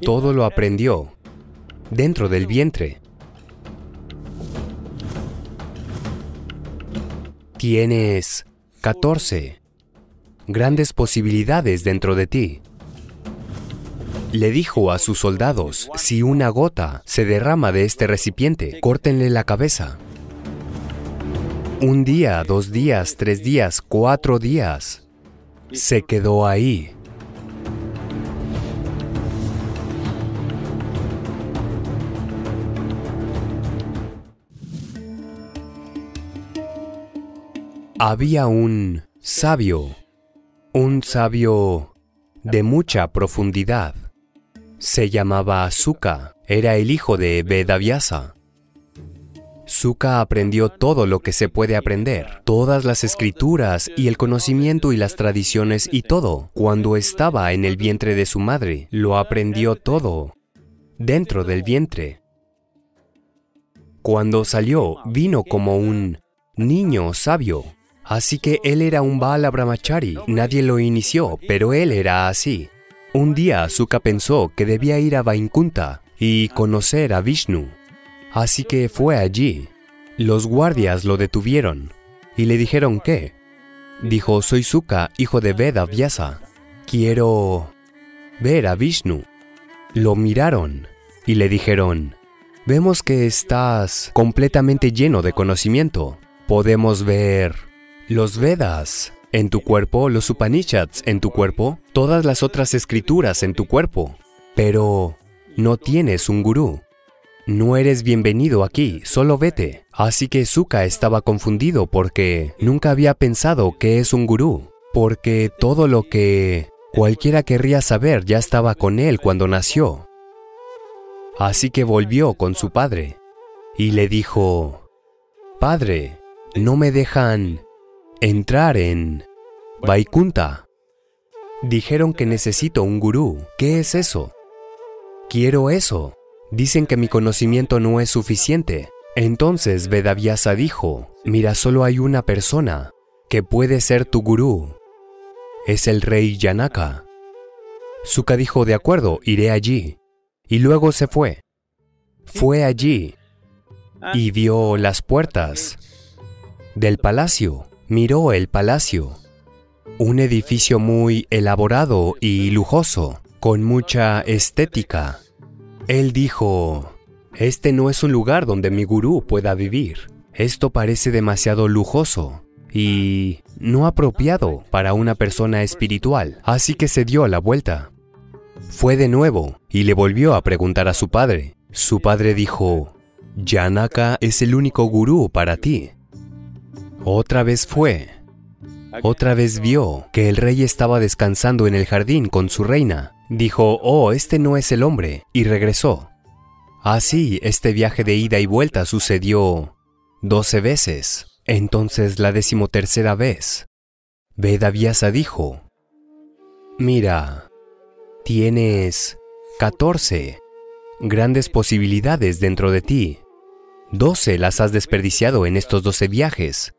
Todo lo aprendió dentro del vientre. Tienes 14 grandes posibilidades dentro de ti. Le dijo a sus soldados, si una gota se derrama de este recipiente, córtenle la cabeza. Un día, dos días, tres días, cuatro días. Se quedó ahí. Había un sabio, un sabio de mucha profundidad. Se llamaba Suka, era el hijo de Vedavyasa. Suka aprendió todo lo que se puede aprender, todas las escrituras y el conocimiento y las tradiciones y todo. Cuando estaba en el vientre de su madre, lo aprendió todo, dentro del vientre. Cuando salió, vino como un niño sabio. Así que él era un Bala Brahmachari, nadie lo inició, pero él era así. Un día Suka pensó que debía ir a Vainkunta y conocer a Vishnu. Así que fue allí. Los guardias lo detuvieron y le dijeron que. Dijo, soy Suka, hijo de Veda Vyasa. Quiero ver a Vishnu. Lo miraron y le dijeron, vemos que estás completamente lleno de conocimiento. Podemos ver los Vedas en tu cuerpo, los Upanishads en tu cuerpo, todas las otras escrituras en tu cuerpo, pero no tienes un gurú. No eres bienvenido aquí, solo vete. Así que Suka estaba confundido porque nunca había pensado que es un gurú, porque todo lo que cualquiera querría saber ya estaba con él cuando nació. Así que volvió con su padre y le dijo, Padre, no me dejan entrar en Vaikunta. Dijeron que necesito un gurú. ¿Qué es eso? Quiero eso. Dicen que mi conocimiento no es suficiente. Entonces Vedavyasa dijo, mira, solo hay una persona que puede ser tu gurú. Es el rey Yanaka. Suka dijo, de acuerdo, iré allí. Y luego se fue. Fue allí y vio las puertas del palacio miró el palacio, un edificio muy elaborado y lujoso, con mucha estética. Él dijo, este no es un lugar donde mi gurú pueda vivir. Esto parece demasiado lujoso y no apropiado para una persona espiritual, así que se dio la vuelta. Fue de nuevo y le volvió a preguntar a su padre. Su padre dijo, Yanaka es el único gurú para ti. Otra vez fue. Otra vez vio que el rey estaba descansando en el jardín con su reina. Dijo, oh, este no es el hombre, y regresó. Así, este viaje de ida y vuelta sucedió doce veces. Entonces la decimotercera vez, Vedavyasa dijo, Mira, tienes catorce grandes posibilidades dentro de ti. Doce las has desperdiciado en estos doce viajes.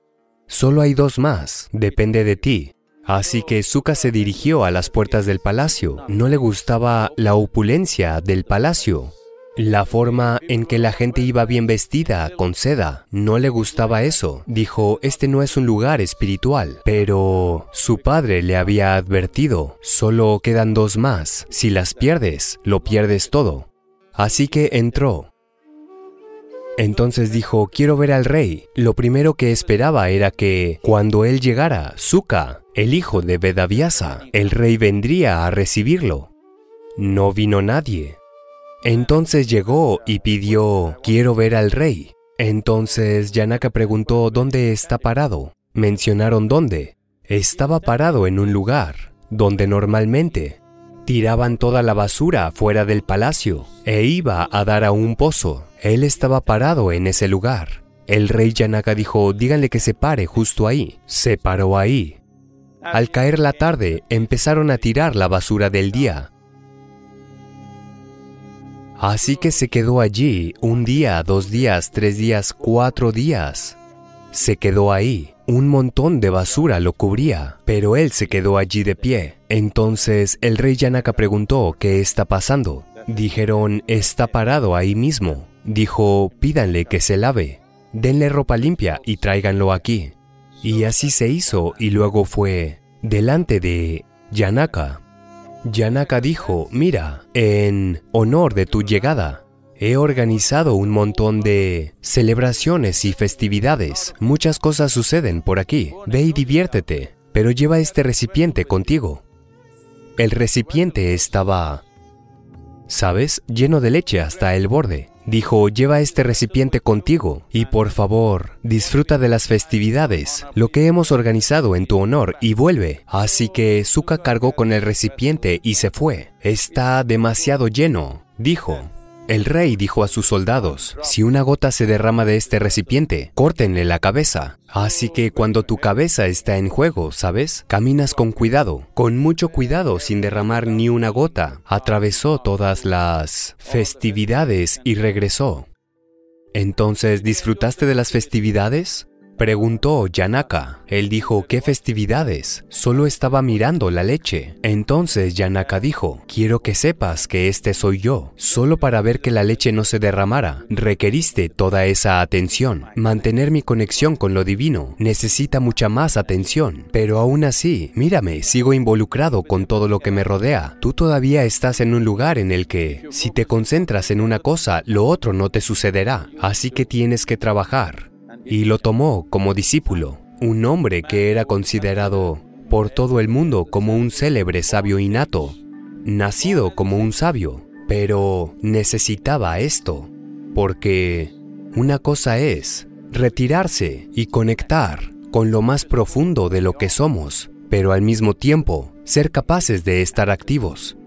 Solo hay dos más, depende de ti. Así que Suka se dirigió a las puertas del palacio. No le gustaba la opulencia del palacio. La forma en que la gente iba bien vestida, con seda, no le gustaba eso. Dijo, este no es un lugar espiritual. Pero su padre le había advertido, solo quedan dos más. Si las pierdes, lo pierdes todo. Así que entró. Entonces dijo, quiero ver al rey. Lo primero que esperaba era que, cuando él llegara, Suka, el hijo de Vedavyasa, el rey vendría a recibirlo. No vino nadie. Entonces llegó y pidió, quiero ver al rey. Entonces Yanaka preguntó dónde está parado. Mencionaron dónde. Estaba parado en un lugar donde normalmente tiraban toda la basura fuera del palacio e iba a dar a un pozo. Él estaba parado en ese lugar. El rey Yanaka dijo, díganle que se pare justo ahí. Se paró ahí. Al caer la tarde, empezaron a tirar la basura del día. Así que se quedó allí un día, dos días, tres días, cuatro días. Se quedó ahí. Un montón de basura lo cubría, pero él se quedó allí de pie. Entonces el rey Yanaka preguntó qué está pasando. Dijeron, está parado ahí mismo. Dijo, pídanle que se lave. Denle ropa limpia y tráiganlo aquí. Y así se hizo y luego fue delante de Yanaka. Yanaka dijo, mira, en honor de tu llegada, he organizado un montón de celebraciones y festividades. Muchas cosas suceden por aquí. Ve y diviértete, pero lleva este recipiente contigo. El recipiente estaba, ¿sabes?, lleno de leche hasta el borde. Dijo, lleva este recipiente contigo y por favor, disfruta de las festividades, lo que hemos organizado en tu honor y vuelve. Así que Zuka cargó con el recipiente y se fue. Está demasiado lleno, dijo. El rey dijo a sus soldados, si una gota se derrama de este recipiente, córtenle la cabeza. Así que cuando tu cabeza está en juego, ¿sabes? Caminas con cuidado, con mucho cuidado sin derramar ni una gota. Atravesó todas las festividades y regresó. Entonces, ¿disfrutaste de las festividades? Preguntó Yanaka. Él dijo, ¿qué festividades? Solo estaba mirando la leche. Entonces Yanaka dijo, quiero que sepas que este soy yo. Solo para ver que la leche no se derramara, requeriste toda esa atención. Mantener mi conexión con lo divino necesita mucha más atención. Pero aún así, mírame, sigo involucrado con todo lo que me rodea. Tú todavía estás en un lugar en el que, si te concentras en una cosa, lo otro no te sucederá. Así que tienes que trabajar y lo tomó como discípulo, un hombre que era considerado por todo el mundo como un célebre sabio innato, nacido como un sabio, pero necesitaba esto, porque una cosa es retirarse y conectar con lo más profundo de lo que somos, pero al mismo tiempo ser capaces de estar activos.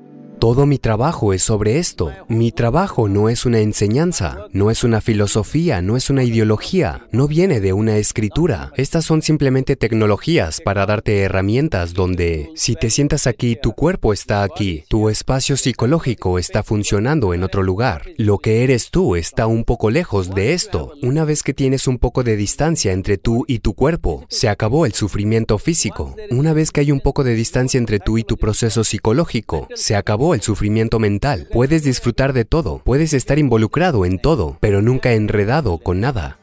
Todo mi trabajo es sobre esto. Mi trabajo no es una enseñanza, no es una filosofía, no es una ideología, no viene de una escritura. Estas son simplemente tecnologías para darte herramientas donde, si te sientas aquí, tu cuerpo está aquí, tu espacio psicológico está funcionando en otro lugar. Lo que eres tú está un poco lejos de esto. Una vez que tienes un poco de distancia entre tú y tu cuerpo, se acabó el sufrimiento físico. Una vez que hay un poco de distancia entre tú y tu proceso psicológico, se el sufrimiento mental. Puedes disfrutar de todo, puedes estar involucrado en todo, pero nunca enredado con nada.